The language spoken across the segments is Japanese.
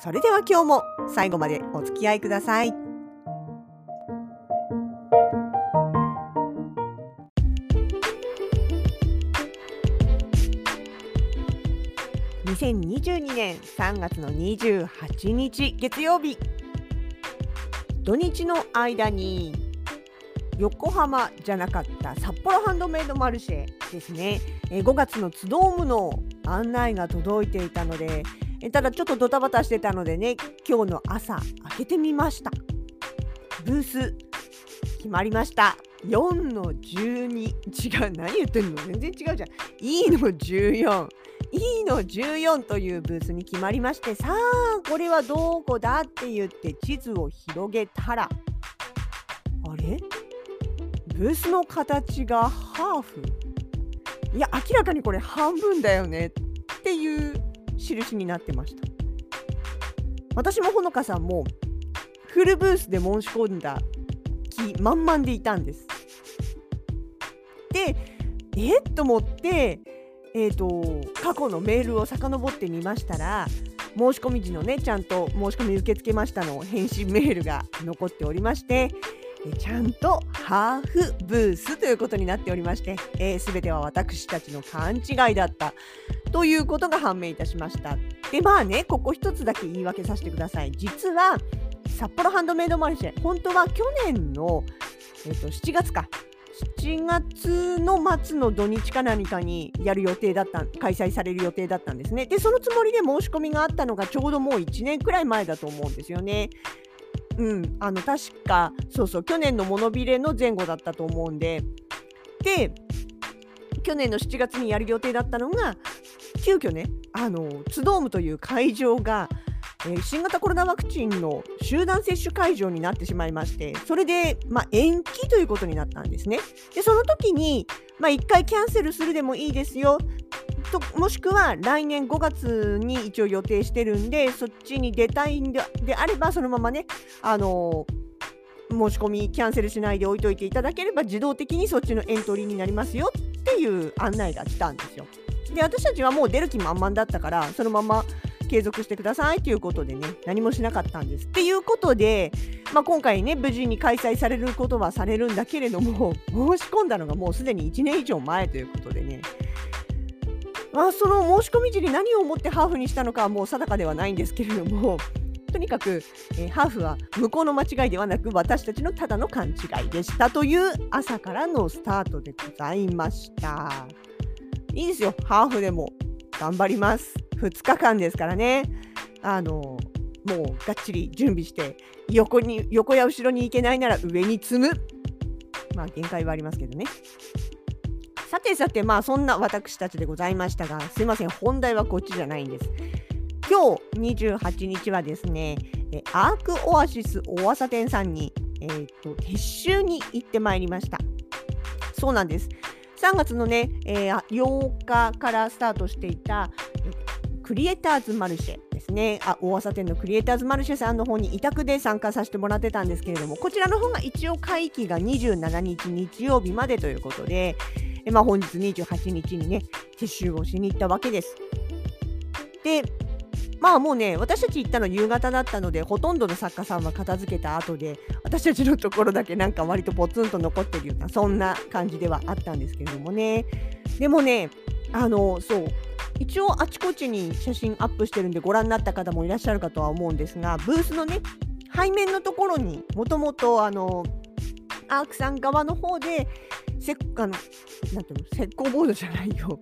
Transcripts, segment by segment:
それでは今日も最後までお付き合いください。2022年3月の28日月曜日土日の間に横浜じゃなかった札幌ハンドメイドマルシェですね5月のツドームの案内が届いていたのでただちょっとドタバタしてたのでね今日の朝開けてみました。ブース決まりました。4の12違う何言ってんの？全然違うじゃん。E の 14E の14というブースに決まりましてさあこれはどこだって言って地図を広げたらあれ？ブースの形がハーフ？いや明らかにこれ半分だよねっていう印になってました。私もほのかさんもフルブースで申し込んだ気満々でいたんです。でえっと思ってえーと、過去のメールを遡ってみましたら申し込み時のねちゃんと申し込み受け付けましたの返信メールが残っておりましてちゃんとハーフブースということになっておりまして、えー、全ては私たちの勘違いだったということが判明いたしました。でまあねここ一つだけ言い訳させてください。実は札幌ハンドメイドマルシェ本当は去年の、えーと、7月か7月の末の土日か何かにやる予定だった開催される予定だったんですね。でそのつもりで申し込みがあったのがちょうどもう1年くらい前だと思うんですよね。うん、あの確かそうそう去年のモノビレの前後だったと思うんでで去年の7月にやる予定だったのが急遽ねあのツドームという会場が、えー、新型コロナワクチンの集団接種会場になってしまいましてそれで、まあ、延期ということになったんですね。でその時に、まあ、1回キャンセルするでもいいですよともしくは来年5月に一応予定してるんでそっちに出たいんであればそのままねあの申し込みキャンセルしないで置いといていただければ自動的にそっちのエントリーになりますよっていう案内が来たんですよ。で私たちはもう出る気満々だったからそのまま継続してくださいということでね何もしなかったんです。っていうことで、まあ、今回ね無事に開催されることはされるんだけれども申し込んだのがもうすでに1年以上前ということでねまあ、その申し込み時に何を思ってハーフにしたのかはもう定かではないんですけれども とにかく、えー、ハーフは向こうの間違いではなく私たちのただの勘違いでしたという朝からのスタートでございました。いいですよ。ハーフでも頑張ります。2日間ですからね。あのもうがっちり準備して横に横や後ろに行けないなら上に積む。まあ限界はありますけどね。さてさてまあそんな私たちでございましたがすいません本題はこっちじゃないんです。今日28日はですねアークオアシス大朝店さんに、えーと、撤収に行ってまいりました。そうなんです。3月のね、えー、8日からスタートしていたクリエイターズマルシェですね。あ大朝店のクリエイターズマルシェさんの方に委託で参加させてもらってたんですけれどもこちらの方が一応会期が27日日曜日までということで、まあ、本日28日にね、撤収をしに行ったわけです。で、まあもうね、私たち行ったの夕方だったので、ほとんどの作家さんは片付けた後で、私たちのところだけなんか割とポツンと残ってるような、そんな感じではあったんですけれどもね。でもね、あの、そう、一応あちこちに写真アップしてるんでご覧になった方もいらっしゃるかとは思うんですが、ブースのね、背面のところにもともとアークさん側の方でせあのなんていうの石膏ボードじゃないよ。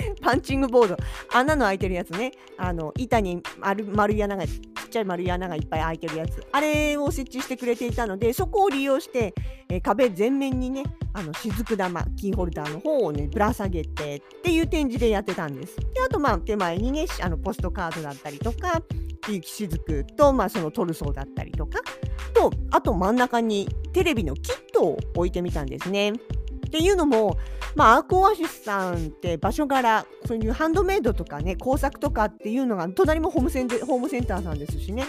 パンチングボード。穴の開いてるやつね。あの板に丸丸い穴がちっちゃい丸い穴がいっぱい開いてるやつ。あれを設置してくれていたのでそこを利用して、え、壁全面にねあの雫玉キーホルダーの方をねぶら下げてっていう展示でやってたんです。であとまあ手前にねあのポストカードだったりとか雪しずくと、まあ、そのトルソーだったりとかとあと真ん中にテレビのキットを置いてみたんですね。っていうのも、まあ、アークオアシスさんって場所柄そういうハンドメイドとかね工作とかっていうのが隣もホームセンホームセンターさんですしね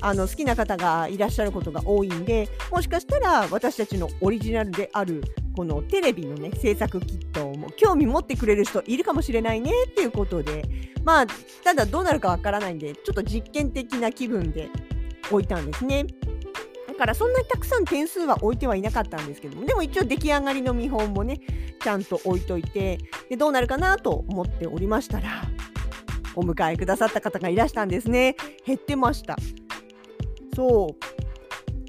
あの好きな方がいらっしゃることが多いんでもしかしたら私たちのオリジナルであるこのテレビのね制作キットも興味持ってくれる人いるかもしれないねっていうことでまあただどうなるかわからないんでちょっと実験的な気分で置いたんですね。だからそんなにたくさん点数は置いてはいなかったんですけどもでも一応出来上がりの見本もねちゃんと置いといてでどうなるかなと思っておりましたらお迎えくださった方がいらしたんですね。減ってました。そ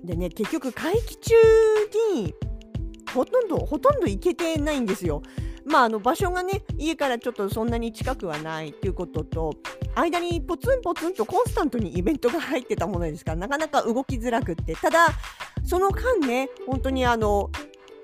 う。でね結局会期中にほとんどほとんど行けてないんですよ。まあ、あの場所がね家からちょっとそんなに近くはないっていうことと間にポツンポツンとコンスタントにイベントが入ってたものですからなかなか動きづらくって。ただその間ね本当にあの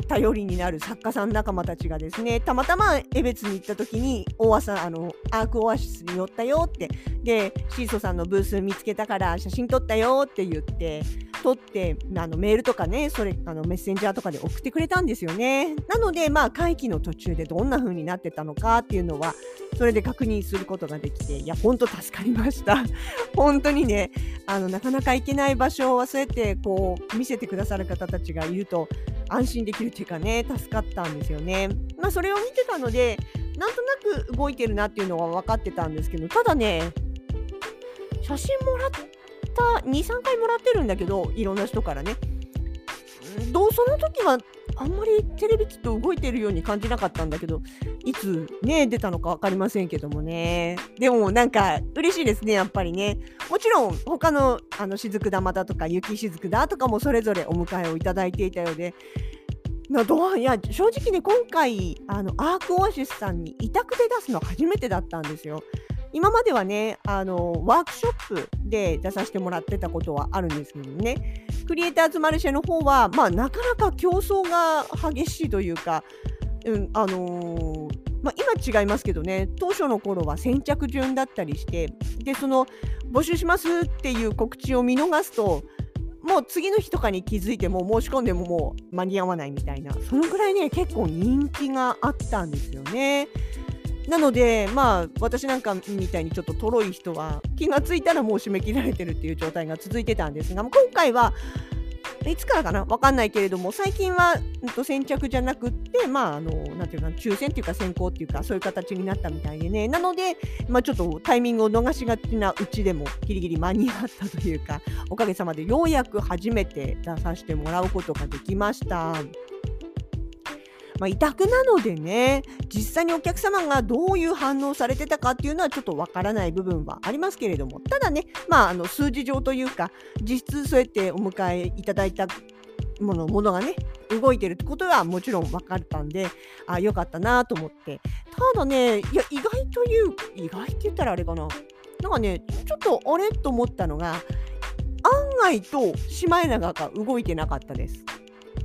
頼りになる作家さん仲間たちがですねたまたま江別に行った時に大朝あのアークオアシスに寄ったよってでシーソさんのブース見つけたから写真撮ったよって言って撮ってあのメールとかねそれあのメッセンジャーとかで送ってくれたんですよね。なのでまあ会期の途中でどんな風になってたのかっていうのはそれで確認することができていや本当助かりました。本当にねあのなかなか行けない場所をそうやってこう見せてくださる方たちがいると安心できるっていうかね助かったんですよね。まあ、それを見てたのでなんとなく動いてるなっていうのは分かってたんですけどただね写真もらった23回もらってるんだけどいろんな人からねどうその時はあんまりテレビ機と動いてるように感じなかったんだけどいつね出たのか分かりませんけどもね。でもなんか嬉しいですねやっぱりね。もちろん他のあの雫玉だとか雪雫だとかもそれぞれお迎えをいただいていたようで。などいや正直ね今回あのアークオアシスさんに委託で出すのは初めてだったんですよ。今まではねあのワークショップで出させてもらってたことはあるんですけどね。クリエイターズマルシェの方は、まあ、なかなか競争が激しいというか、うんあのー、まあ、今違いますけどね当初の頃は先着順だったりしてでその募集しますっていう告知を見逃すともう次の日とかに気づいても申し込んでももう間に合わないみたいなそのぐらいね結構人気があったんですよね。なので、まあ、私なんかみたいにちょっととろい人は気がついたらもう締め切られてるっていう状態が続いてたんですが、今回はいつからかな？分かんないけれども最近は、うん、先着じゃなくってまああのなんていうか抽選っていうか先行っていうかそういう形になったみたいでねなので、まあ、ちょっとタイミングを逃しがちなうちでもギリギリ間に合ったというかおかげさまでようやく初めて出させてもらうことができました。まあ、委託なのでね実際にお客様がどういう反応されてたかっていうのはちょっとわからない部分はありますけれども。ただね、まあ、あの数字上というか実質そうやってお迎えいただいたものものがね動いてるってことはもちろん分かったんであよかったなと思って。ただねいや意外という意外って言ったらあれかな。なんかねちょっとあれと思ったのが案外とシマエナガが動いてなかったです。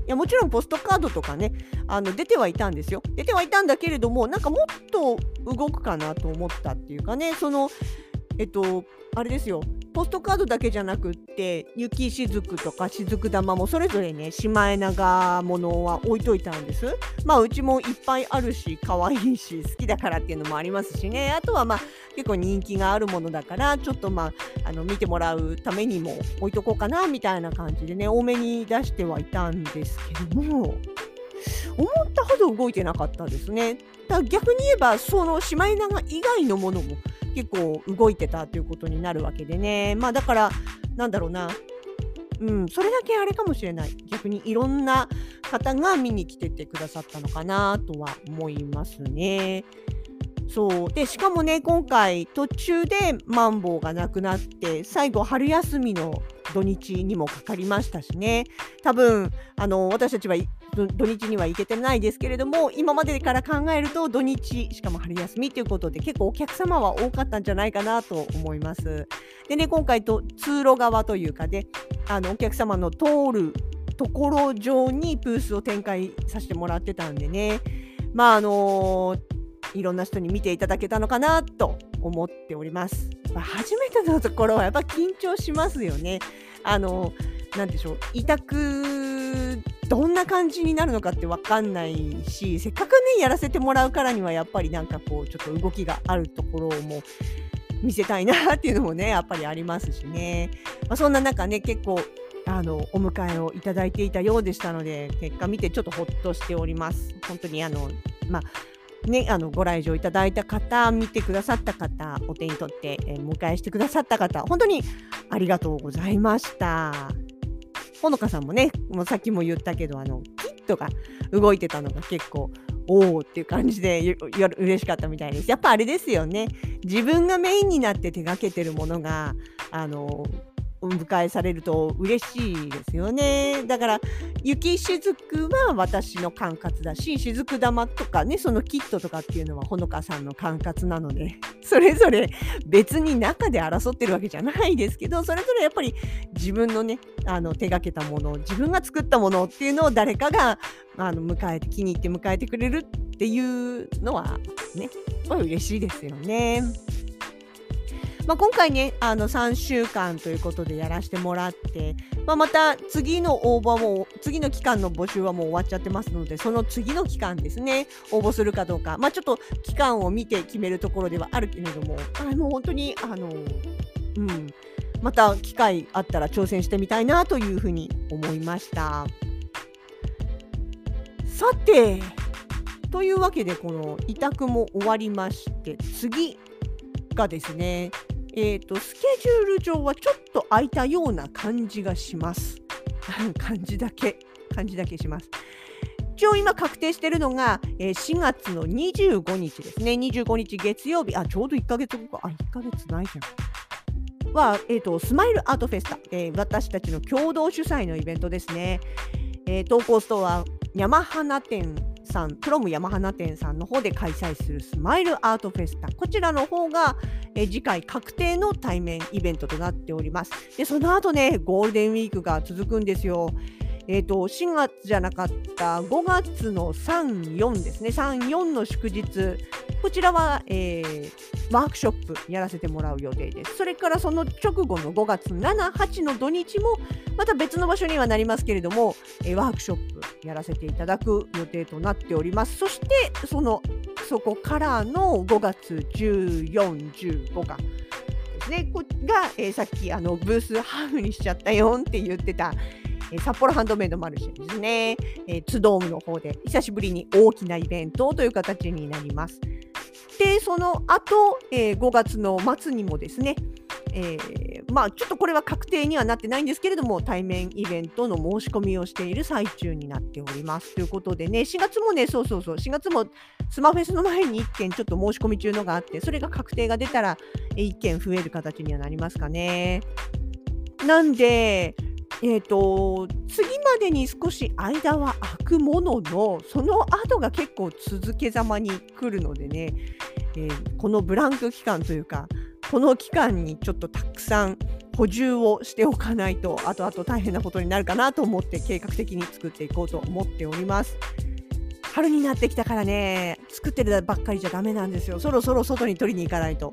いやもちろんポストカードとかねあの出てはいたんですよ。出てはいたんだけれどもなんかもっと動くかなと思ったっていうかねそのえっとあれですよ。ポストカードだけじゃなくって雪しずくとかしずく玉もそれぞれねシマエナガものは置いといたんです。まあうちもいっぱいあるし可愛いし好きだからっていうのもありますしね。あとはまあ結構人気があるものだからちょっとまああの見てもらうためにも置いとこうかなみたいな感じでね多めに出してはいたんですけども思ったほど動いてなかったですね。だから逆に言えばそのシマエナガ以外のものも結構動いてたということになるわけでねまあだからなんだろうなうん、それだけあれかもしれない。逆にいろんな方が見に来ててくださったのかなとは思いますね。そう。でしかもね今回途中でマンボウがなくなって最後春休みの土日にもかかりましたしね。多分あの私たちは土日には行けてないですけれども今までから考えると土日しかも春休みということで結構お客様は多かったんじゃないかなと思います。でね今回と通路側というかで、ね、あのお客様の通るところ上にブースを展開させてもらってたんでね。まああのー、いろんな人に見ていただけたのかなと思っております。初めてのところはやっぱ緊張しますよね。あのなんでしょう委託どんな感じになるのかって分かんないしせっかくねやらせてもらうからにはやっぱりなんかこうちょっと動きがあるところも見せたいなっていうのもねやっぱりありますしね、まあ、そんな中ね結構あのお迎えをいただいていたようでしたので結果見てちょっとほっとしております本当にあのまあね、あのご来場いただいた方、見てくださった方、お手に取って、えー、迎えしてくださった方、本当にありがとうございました。ほのかさんもね、もうさっきも言ったけど、あのキットが動いてたのが結構、おおっていう感じで嬉しかったみたいです。やっぱあれですよね。自分がメインになって手がけてるものが、あのお迎えされると嬉しいですよね。だから雪しずくは私の管轄だししずく玉とかねそのキットとかっていうのはほのかさんの管轄なのでそれぞれ別に中で争ってるわけじゃないですけどそれぞれやっぱり自分のねあの手がけたもの自分が作ったものっていうのを誰かがあの迎えて気に入って迎えてくれるっていうのはねやっぱり嬉しいですよね。まあ、今回ねあの3週間ということでやらせてもらって、まあ、また次の応募も次の期間の募集はもう終わっちゃってますのでその次の期間ですね応募するかどうか、まあ、ちょっと期間を見て決めるところではあるけれどもあもう本当にあのうんまた機会あったら挑戦してみたいなというふうに思いました。さてというわけでこの委託も終わりまして次がですねえーと、スケジュール上はちょっと空いたような感じがします。感じだけ、感じだけします。一応今確定しているのが、えー、4月の25日ですね。25日月曜日、あ、ちょうど1ヶ月後か。あ、1ヶ月ないじゃん。は、えーと、スマイルアートフェスタ、えー、私たちの共同主催のイベントですね。えー、投稿ストア山花店さん、クロム山花店さんの方で開催するスマイルアートフェスタ。こちらの方が、え次回確定の対面イベントとなっております。で、その後ね、ゴールデンウィークが続くんですよ。えーと、4月じゃなかった5月の3、4ですね、3、4の祝日、こちらは、えー、ワークショップやらせてもらう予定です。それからその直後の5月7、8の土日も、また別の場所にはなりますけれども、えー、ワークショップやらせていただく予定となっております。そして、そのそこからの5月14、15がですね、こが、えー、さっきあのブースハーフにしちゃったよって言ってた、えー、札幌ハンドメイドマルシェですね、えー、ツドームの方で久しぶりに大きなイベントという形になります。で、その後、えー、5月の末にもですね、えー、まあちょっとこれは確定にはなってないんですけれども対面イベントの申し込みをしている最中になっておりますということでね4月もねそうそうそう4月もスマフェスの前に1件ちょっと申し込み中のがあってそれが確定が出たら1件増える形にはなりますかね。なんでえーと、次までに少し間は空くもののその後が結構続けざまに来るのでね、えー、このブランク期間というかこの期間にちょっとたくさん補充をしておかないと後々大変なことになるかなと思って計画的に作っていこうと思っております。春になってきたからね作ってるばっかりじゃダメなんですよそろそろ外に取りに行かないと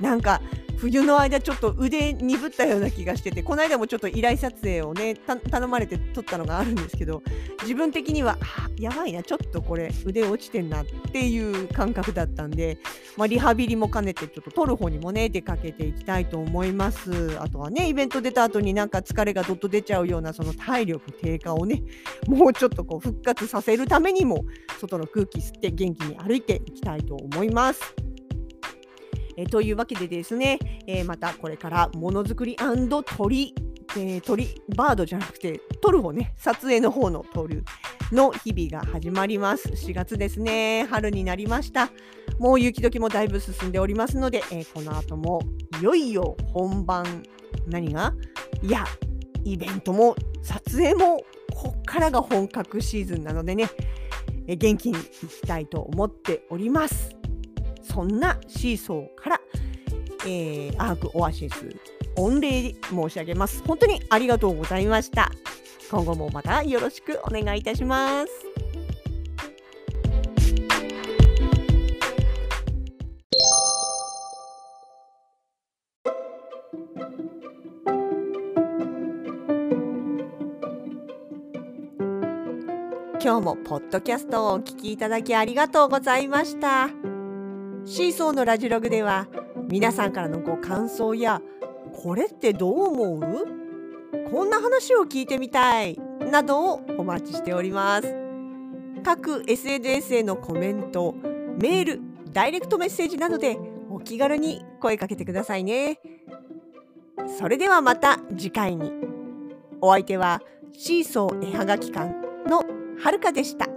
なんか冬の間ちょっと腕鈍ったような気がしててこの間もちょっと依頼撮影をね頼まれて撮ったのがあるんですけど自分的にはあやばいなちょっとこれ腕落ちてんなっていう感覚だったんで、まあ、リハビリも兼ねてちょっと撮る方にもね出かけていきたいと思いますあとはねイベント出た後になんか疲れがどっと出ちゃうようなその体力低下をねもうちょっとこう復活させるためにも外の空気吸って元気に歩いていきたいと思います。えー、というわけでですね、えー、またこれからものづくり鳥えー、鳥バードじゃなくて撮る方ね撮影の方の撮るの日々が始まります。4月ですね春になりました。もう雪解けもだいぶ進んでおりますので、えー、この後もいよいよ本番何が？いやイベントも撮影もこっからが本格シーズンなのでね、えー、元気にいきたいと思っております。そんなシーソーから、えー、アークオアシス御礼申し上げます。本当にありがとうございました。今後もまたよろしくお願いいたします。今日もポッドキャストをお聞きいただきありがとうございました。シーソーのラジログでは皆さんからのご感想やこれってどう思う？こんな話を聞いてみたいなどをお待ちしております。各 SNS へのコメントメールダイレクトメッセージなどでお気軽に声かけてくださいね。それではまた次回に。お相手はシーソー絵はがき館のはるかでした。